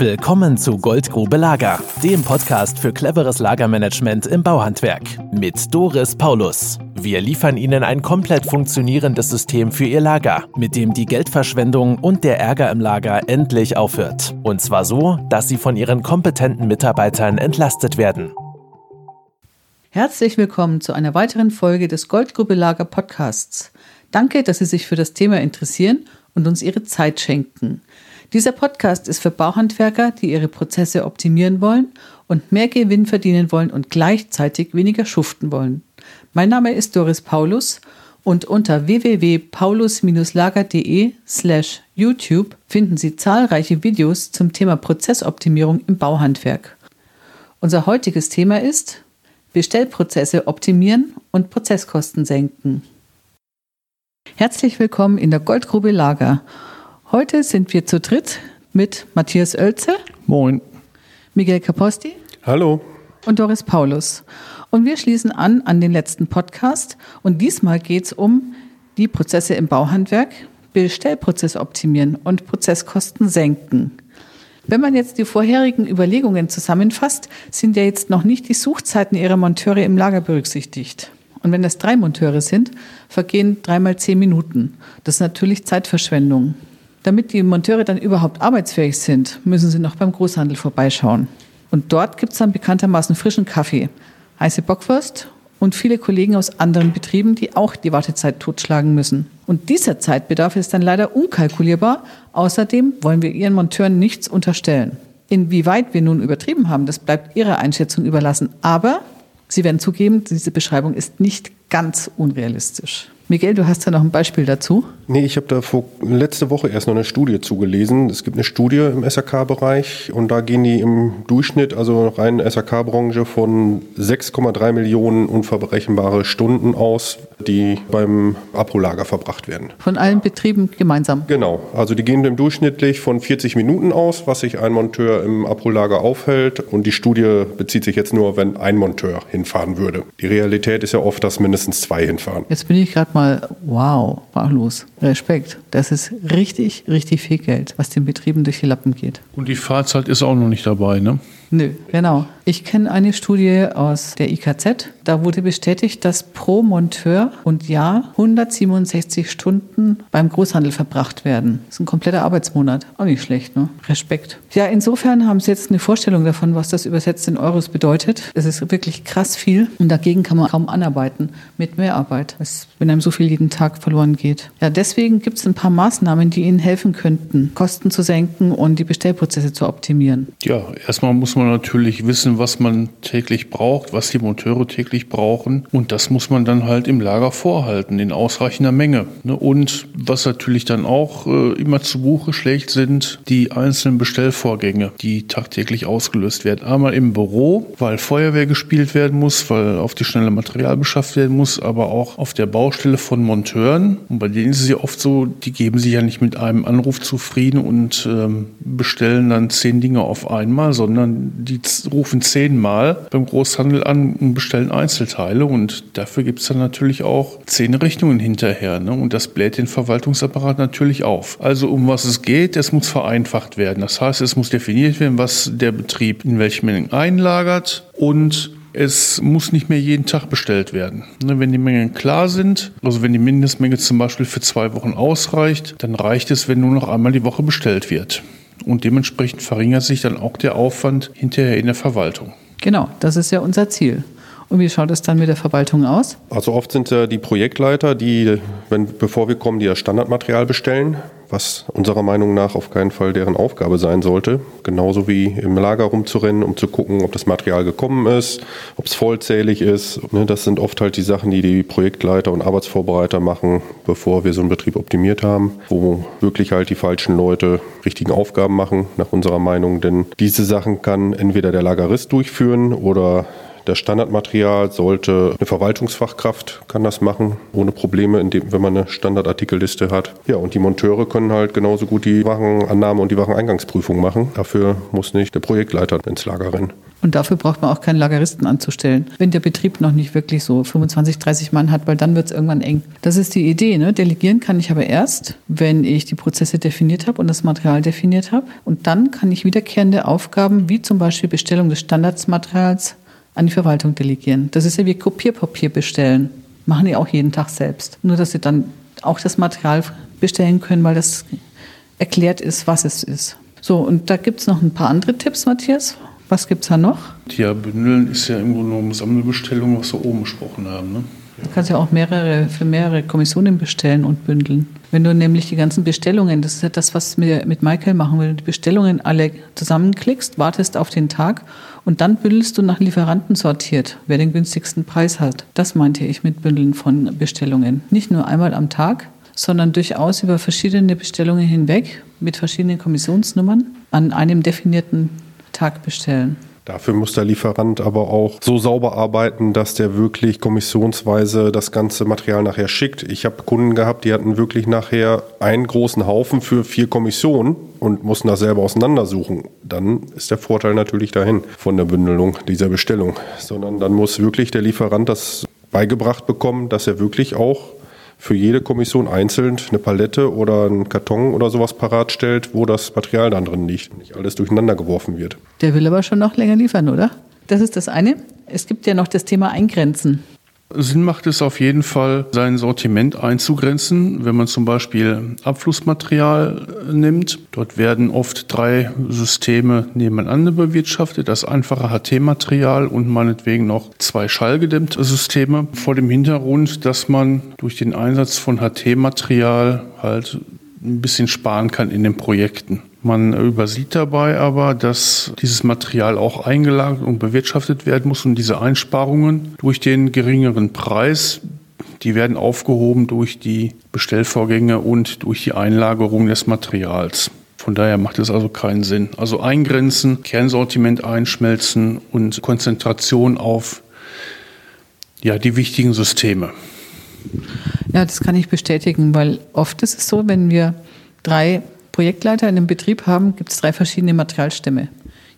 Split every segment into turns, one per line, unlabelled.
Willkommen zu Goldgrube Lager, dem Podcast für cleveres Lagermanagement im Bauhandwerk mit Doris Paulus. Wir liefern Ihnen ein komplett funktionierendes System für Ihr Lager, mit dem die Geldverschwendung und der Ärger im Lager endlich aufhört. Und zwar so, dass Sie von Ihren kompetenten Mitarbeitern entlastet werden.
Herzlich willkommen zu einer weiteren Folge des Goldgrube Lager Podcasts. Danke, dass Sie sich für das Thema interessieren und uns Ihre Zeit schenken. Dieser Podcast ist für Bauhandwerker, die ihre Prozesse optimieren wollen und mehr Gewinn verdienen wollen und gleichzeitig weniger schuften wollen. Mein Name ist Doris Paulus und unter www.paulus-lager.de slash YouTube finden Sie zahlreiche Videos zum Thema Prozessoptimierung im Bauhandwerk. Unser heutiges Thema ist Bestellprozesse optimieren und Prozesskosten senken. Herzlich willkommen in der Goldgrube Lager. Heute sind wir zu dritt mit Matthias Oelze.
Moin.
Miguel Caposti.
Hallo.
Und Doris Paulus. Und wir schließen an an den letzten Podcast. Und diesmal geht es um die Prozesse im Bauhandwerk, Bestellprozess optimieren und Prozesskosten senken. Wenn man jetzt die vorherigen Überlegungen zusammenfasst, sind ja jetzt noch nicht die Suchzeiten ihrer Monteure im Lager berücksichtigt. Und wenn das drei Monteure sind, vergehen dreimal zehn Minuten. Das ist natürlich Zeitverschwendung. Damit die Monteure dann überhaupt arbeitsfähig sind, müssen sie noch beim Großhandel vorbeischauen. Und dort gibt es dann bekanntermaßen frischen Kaffee, heiße Bockwurst und viele Kollegen aus anderen Betrieben, die auch die Wartezeit totschlagen müssen. Und dieser Zeitbedarf ist dann leider unkalkulierbar. Außerdem wollen wir Ihren Monteuren nichts unterstellen. Inwieweit wir nun übertrieben haben, das bleibt Ihrer Einschätzung überlassen. Aber Sie werden zugeben, diese Beschreibung ist nicht ganz unrealistisch. Miguel, du hast ja noch ein Beispiel dazu.
Nee, ich habe da vor, letzte Woche erst noch eine Studie zugelesen. Es gibt eine Studie im SAK-Bereich und da gehen die im Durchschnitt, also rein SAK-Branche, von 6,3 Millionen unverberechenbare Stunden aus, die beim Abrolager verbracht werden.
Von allen Betrieben gemeinsam?
Genau. Also die gehen im durchschnittlich von 40 Minuten aus, was sich ein Monteur im Abrolager aufhält. Und die Studie bezieht sich jetzt nur, wenn ein Monteur hinfahren würde. Die Realität ist ja oft, dass mindestens zwei hinfahren.
Jetzt bin ich gerade mal wow, sprachlos. Respekt. Das ist richtig, richtig viel Geld, was den Betrieben durch die Lappen geht.
Und die Fahrzeit ist auch noch nicht dabei, ne?
Nö, genau. Ich kenne eine Studie aus der IKZ. Da wurde bestätigt, dass pro Monteur und Jahr 167 Stunden beim Großhandel verbracht werden. Das ist ein kompletter Arbeitsmonat. Auch nicht schlecht, ne? Respekt. Ja, insofern haben Sie jetzt eine Vorstellung davon, was das übersetzt in Euros bedeutet. Es ist wirklich krass viel und dagegen kann man kaum anarbeiten mit Mehrarbeit, wenn einem so viel jeden Tag verloren geht. Ja, deswegen gibt es ein paar Maßnahmen, die Ihnen helfen könnten, Kosten zu senken und die Bestellprozesse zu optimieren.
Ja, erstmal muss man natürlich wissen, was man täglich braucht, was die Monteure täglich brauchen. Und das muss man dann halt im Lager vorhalten, in ausreichender Menge. Ne? Und was natürlich dann auch äh, immer zu Buche schlägt, sind die einzelnen Bestellvorgänge, die tagtäglich ausgelöst werden. Einmal im Büro, weil Feuerwehr gespielt werden muss, weil auf die schnelle Material beschafft werden muss, aber auch auf der Baustelle von Monteuren. Und bei denen ist es ja oft so, die geben sich ja nicht mit einem Anruf zufrieden und ähm, bestellen dann zehn Dinge auf einmal, sondern die rufen zehnmal beim Großhandel an und bestellen Einzelteile. Und dafür gibt es dann natürlich auch zehn Richtungen hinterher. Ne? Und das bläht den Verwaltungsapparat natürlich auf. Also um was es geht, es muss vereinfacht werden. Das heißt, es muss definiert werden, was der Betrieb in welchen Mengen einlagert und es muss nicht mehr jeden Tag bestellt werden. Ne, wenn die Mengen klar sind, also wenn die Mindestmenge zum Beispiel für zwei Wochen ausreicht, dann reicht es, wenn nur noch einmal die Woche bestellt wird. Und dementsprechend verringert sich dann auch der Aufwand hinterher in der Verwaltung.
Genau, das ist ja unser Ziel. Und wie schaut es dann mit der Verwaltung aus?
Also oft sind ja die Projektleiter, die, wenn, bevor wir kommen, die das Standardmaterial bestellen, was unserer Meinung nach auf keinen Fall deren Aufgabe sein sollte. Genauso wie im Lager rumzurennen, um zu gucken, ob das Material gekommen ist, ob es vollzählig ist. Ne, das sind oft halt die Sachen, die die Projektleiter und Arbeitsvorbereiter machen, bevor wir so einen Betrieb optimiert haben, wo wirklich halt die falschen Leute richtigen Aufgaben machen, nach unserer Meinung. Denn diese Sachen kann entweder der Lagerist durchführen oder Das Standardmaterial sollte eine Verwaltungsfachkraft kann das machen, ohne Probleme, indem, wenn man eine Standardartikelliste hat. Ja, und die Monteure können halt genauso gut die Warenannahme und die Wareneingangsprüfung machen. Dafür muss nicht der Projektleiter ins Lager rennen.
Und dafür braucht man auch keinen Lageristen anzustellen, wenn der Betrieb noch nicht wirklich so 25, 30 Mann hat, weil dann wird es irgendwann eng. Das ist die Idee. Ne? Delegieren kann ich aber erst, wenn ich die Prozesse definiert habe und das Material definiert habe. Und dann kann ich wiederkehrende Aufgaben, wie zum Beispiel Bestellung des Standardsmaterials, an die Verwaltung delegieren. Das ist ja wie Kopierpapier bestellen. Machen die auch jeden Tag selbst. Nur, dass sie dann auch das Material bestellen können, weil das erklärt ist, was es ist. So, und da gibt es noch ein paar andere Tipps, Matthias. Was gibt es da noch?
Ja, Bündeln ist ja im Grunde genommen Sammelbestellung, was wir oben besprochen haben. Ne?
Du kannst ja auch mehrere, für mehrere Kommissionen bestellen und bündeln. Wenn du nämlich die ganzen Bestellungen, das ist ja das, was wir mit Michael machen, wenn du die Bestellungen alle zusammenklickst, wartest auf den Tag und dann bündelst du nach Lieferanten sortiert, wer den günstigsten Preis hat. Das meinte ich mit Bündeln von Bestellungen. Nicht nur einmal am Tag, sondern durchaus über verschiedene Bestellungen hinweg mit verschiedenen Kommissionsnummern an einem definierten Tag bestellen.
Dafür muss der Lieferant aber auch so sauber arbeiten, dass der wirklich kommissionsweise das ganze Material nachher schickt. Ich habe Kunden gehabt, die hatten wirklich nachher einen großen Haufen für vier Kommissionen und mussten das selber auseinandersuchen. Dann ist der Vorteil natürlich dahin von der Bündelung dieser Bestellung. Sondern dann muss wirklich der Lieferant das beigebracht bekommen, dass er wirklich auch für jede Kommission einzeln eine Palette oder einen Karton oder sowas parat stellt, wo das Material dann drin liegt und nicht alles durcheinander geworfen wird.
Der will aber schon noch länger liefern, oder? Das ist das eine. Es gibt ja noch das Thema Eingrenzen.
Sinn macht es auf jeden Fall, sein Sortiment einzugrenzen. Wenn man zum Beispiel Abflussmaterial nimmt, dort werden oft drei Systeme nebeneinander bewirtschaftet. Das einfache HT-Material und meinetwegen noch zwei schallgedämmte Systeme. Vor dem Hintergrund, dass man durch den Einsatz von HT-Material halt ein bisschen sparen kann in den Projekten. Man übersieht dabei aber, dass dieses Material auch eingelagert und bewirtschaftet werden muss und diese Einsparungen durch den geringeren Preis, die werden aufgehoben durch die Bestellvorgänge und durch die Einlagerung des Materials. Von daher macht es also keinen Sinn. Also eingrenzen, Kernsortiment einschmelzen und Konzentration auf ja, die wichtigen Systeme.
Ja, das kann ich bestätigen, weil oft ist es so, wenn wir drei Projektleiter in einem Betrieb haben, gibt es drei verschiedene Materialstämme.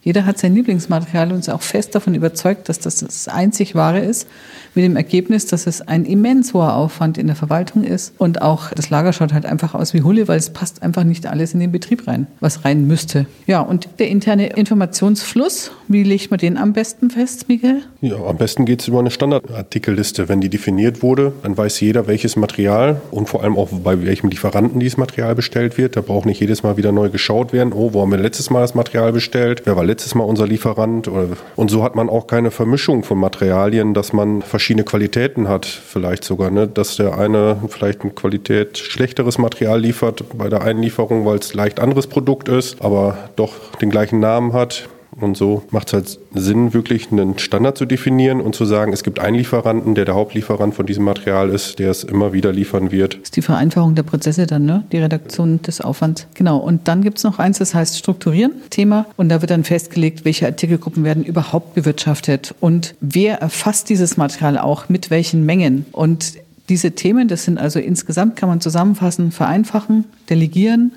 Jeder hat sein Lieblingsmaterial und ist auch fest davon überzeugt, dass das das einzig wahre ist, mit dem Ergebnis, dass es ein immens hoher Aufwand in der Verwaltung ist und auch das Lager schaut halt einfach aus wie Hulle, weil es passt einfach nicht alles in den Betrieb rein, was rein müsste. Ja, und der interne Informationsfluss, wie legt man den am besten fest, Miguel?
Ja, am besten geht es über eine Standardartikelliste. Wenn die definiert wurde, dann weiß jeder, welches Material und vor allem auch bei welchem Lieferanten dieses Material bestellt wird. Da braucht nicht jedes Mal wieder neu geschaut werden. Oh, wo haben wir letztes Mal das Material bestellt? Wer war letztes Mal unser Lieferant? Und so hat man auch keine Vermischung von Materialien, dass man verschiedene Qualitäten hat, vielleicht sogar, ne? dass der eine vielleicht ein Qualität schlechteres Material liefert bei der Einlieferung, weil es leicht anderes Produkt ist, aber doch den gleichen Namen hat. Und so macht es halt Sinn, wirklich einen Standard zu definieren und zu sagen, es gibt einen Lieferanten, der der Hauptlieferant von diesem Material ist, der es immer wieder liefern wird. Das
ist die Vereinfachung der Prozesse dann, ne? die Redaktion des Aufwands. Genau. Und dann gibt es noch eins, das heißt Strukturieren, Thema. Und da wird dann festgelegt, welche Artikelgruppen werden überhaupt bewirtschaftet und wer erfasst dieses Material auch mit welchen Mengen. Und diese Themen, das sind also insgesamt, kann man zusammenfassen, vereinfachen, delegieren,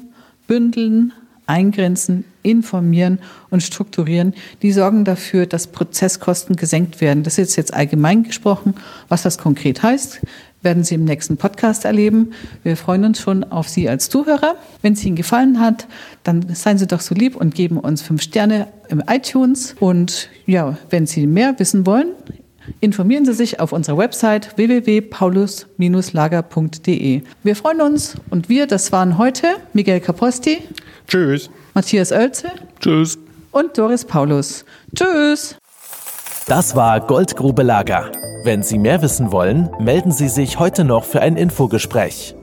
bündeln, eingrenzen, informieren und strukturieren, die sorgen dafür, dass Prozesskosten gesenkt werden. Das ist jetzt allgemein gesprochen. Was das konkret heißt, werden Sie im nächsten Podcast erleben. Wir freuen uns schon auf Sie als Zuhörer. Wenn es Ihnen gefallen hat, dann seien Sie doch so lieb und geben uns fünf Sterne im iTunes. Und ja, wenn Sie mehr wissen wollen, informieren Sie sich auf unserer Website www.paulus-lager.de. Wir freuen uns und wir, das waren heute Miguel Caposti.
Tschüss.
Matthias Oelze.
Tschüss.
Und Doris Paulus. Tschüss.
Das war Goldgrube Lager. Wenn Sie mehr wissen wollen, melden Sie sich heute noch für ein Infogespräch.